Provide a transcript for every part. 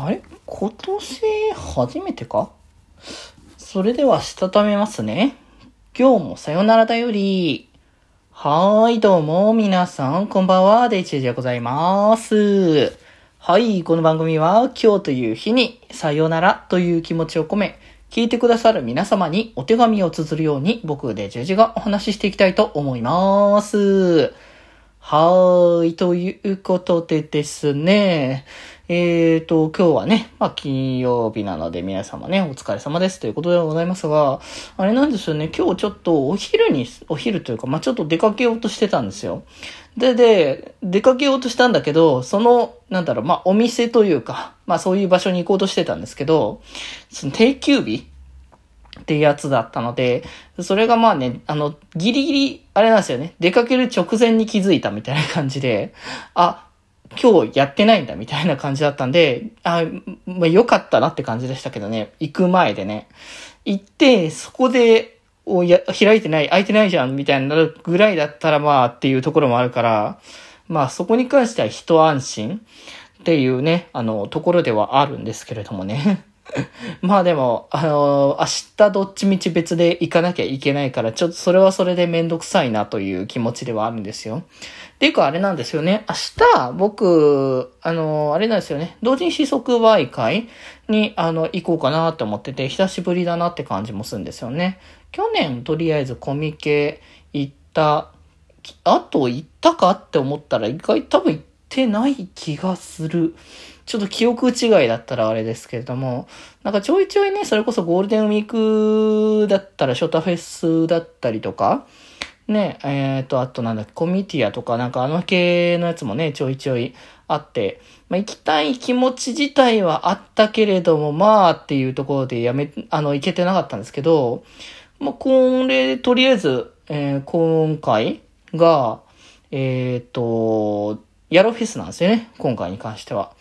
あれ？今年初めてか？それではしたためますね。今日もさよならだより。はーい、どうも、皆さん、こんばんは、デイチェでございます。はい、この番組は、今日という日に、さよならという気持ちを込め、聞いてくださる皆様にお手紙を綴るように、僕でジェジがお話ししていきたいと思います。はーい、ということでですね、えーと、今日はね、まあ、金曜日なので皆様ね、お疲れ様ですということでございますが、あれなんですよね、今日ちょっとお昼に、お昼というか、まあ、ちょっと出かけようとしてたんですよ。で、で、出かけようとしたんだけど、その、なんだろう、まあ、お店というか、まあ、そういう場所に行こうとしてたんですけど、その定休日ってやつだったので、それがまあね、あの、ギリギリ、あれなんですよね、出かける直前に気づいたみたいな感じで、あ、今日やってないんだみたいな感じだったんで、あ、まあ良かったなって感じでしたけどね、行く前でね。行って、そこで、おや、開いてない、開いてないじゃんみたいになるぐらいだったらまあっていうところもあるから、まあそこに関しては一安心っていうね、あの、ところではあるんですけれどもね。まあでも、あの明日どっちみち別で行かなきゃいけないから、ちょっとそれはそれでめんどくさいなという気持ちではあるんですよ。っていうかあれなんですよね。明日、僕、あのあれなんですよね。同人誌即売会に、あの、行こうかなと思ってて、久しぶりだなって感じもするんですよね。去年、とりあえずコミケ行った、あと行ったかって思ったら、意外多分行ってない気がする。ちょっと記憶違いだったらあれですけれども、なんかちょいちょいね、それこそゴールデンウィークだったらショタフェスだったりとか、ね、えっ、と、あとなんだっけ、コミティアとかなんかあの系のやつもね、ちょいちょいあって、まあ、行きたい気持ち自体はあったけれども、まあっていうところでやめ、あの、行けてなかったんですけど、まあ、これ、とりあえず、えー今回が、えっ、と、ヤローフェスなんですよね、今回に関しては。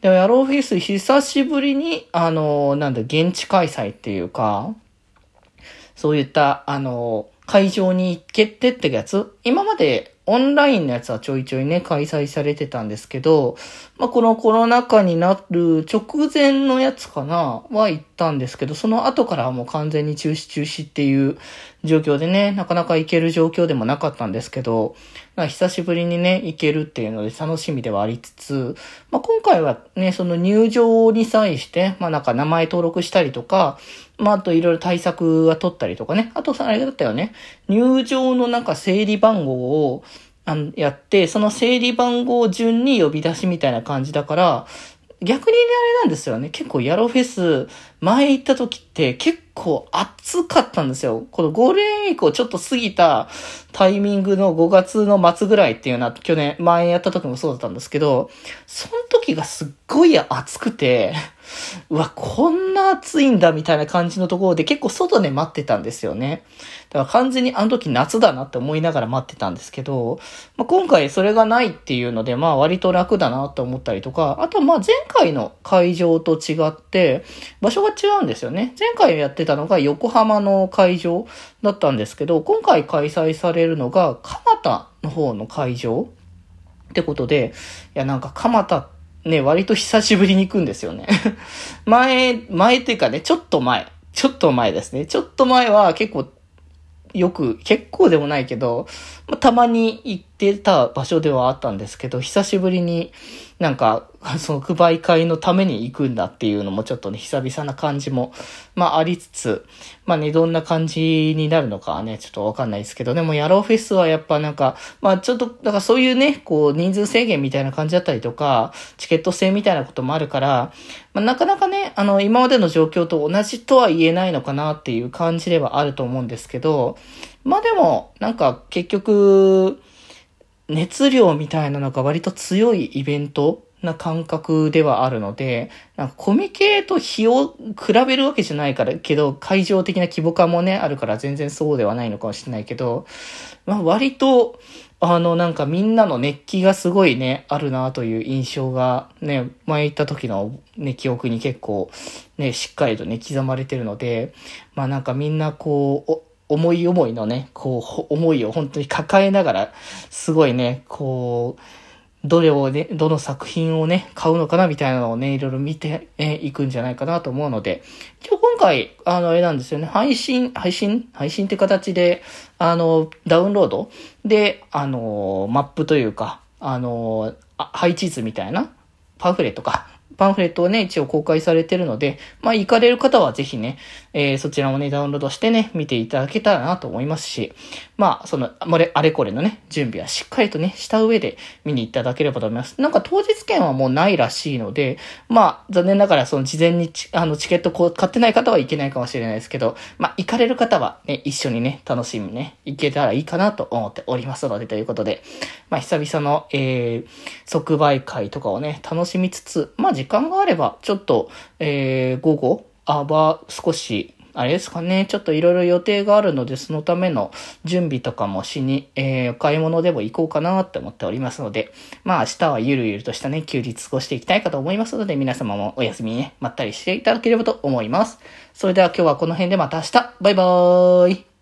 でも、ヤローフェス久しぶりに、あの、なんだ、現地開催っていうか、そういった、あの、会場に行けてってやつ、今までオンラインのやつはちょいちょいね、開催されてたんですけど、まあ、このコロナ禍になる直前のやつかな、は行ったんですけど、その後からはもう完全に中止中止っていう状況でね、なかなか行ける状況でもなかったんですけど、久しぶりにね、行けるっていうので楽しみではありつつ、まあ、今回はね、その入場に際して、まあ、なんか名前登録したりとか、まあ、あといろいろ対策は取ったりとかね。あとさ、あれだったよね。入場のなんか整理番号をあのやって、その整理番号順に呼び出しみたいな感じだから、逆にね、あれなんですよね。結構ヤロフェス、前行った時って結構暑かったんですよ。このゴールデンウィークをちょっと過ぎたタイミングの5月の末ぐらいっていうのは去年、前やった時もそうだったんですけど、その時がすっごい暑くて、うわ、こんな暑いんだみたいな感じのところで結構外で待ってたんですよね。だから完全にあの時夏だなって思いながら待ってたんですけど、まあ、今回それがないっていうので、まあ割と楽だなと思ったりとか、あとまあ前回の会場と違って、場所が違うんですよね。前回やってたのが横浜の会場だったんですけど、今回開催されるのが蒲田の方の会場ってことで、いやなんか蒲田ね、割と久しぶりに行くんですよね。前、前っていうかね、ちょっと前。ちょっと前ですね。ちょっと前は結構、よく、結構でもないけど、まあ、たまに行ってた場所ではあったんですけど、久しぶりになんか、その配り会のために行くんだっていうのもちょっとね、久々な感じも、まあありつつ、まあね、どんな感じになるのかはね、ちょっとわかんないですけど、でもヤローフェスはやっぱなんか、まあちょっと、だからそういうね、こう人数制限みたいな感じだったりとか、チケット制みたいなこともあるから、まあなかなかね、あの、今までの状況と同じとは言えないのかなっていう感じではあると思うんですけど、まあでも、なんか結局、熱量みたいなのが割と強いイベントな感覚ではあるので、なんかコミケと日を比べるわけじゃないから、けど会場的な規模感もね、あるから全然そうではないのかもしれないけど、まあ割と、あのなんかみんなの熱気がすごいね、あるなという印象がね、前行った時のね、記憶に結構ね、しっかりとね、刻まれてるので、まあなんかみんなこう、思い思いのね、こう、思いを本当に抱えながら、すごいね、こう、どれをね、どの作品をね、買うのかなみたいなのをね、いろいろ見てい、くんじゃないかなと思うので、一応今回、あの、あれなんですよね、配信、配信？配信って形で、あの、ダウンロード？で、あの、マップというか、あの、配置図みたいな、パンフレットか、パンフレットをね、一応公開されてるので、まあ、行かれる方はぜひね、えー、そちらもね、ダウンロードしてね、見ていただけたらなと思いますし、まあ、その、あれ、あれこれのね、準備はしっかりとね、した上で見に行ただければと思います。なんか当日券はもうないらしいので、まあ、残念ながらその事前にあの、チケットこう買ってない方はいけないかもしれないですけど、まあ、行かれる方はね、一緒にね、楽しみね、行けたらいいかなと思っておりますので、ということで、まあ、久々の、えー、即売会とかをね、楽しみつつ、まあ、間があれば、ちょっと、えー、午後、あば、少し、あれですかね、ちょっといろいろ予定があるので、そのための準備とかもしに、えー、お買い物でも行こうかなって思っておりますので、まあ明日はゆるゆるとしたね、休日過ごしていきたいかと思いますので、皆様もお休みね、まったりしていただければと思います。それでは今日はこの辺でまた明日、バイバーイ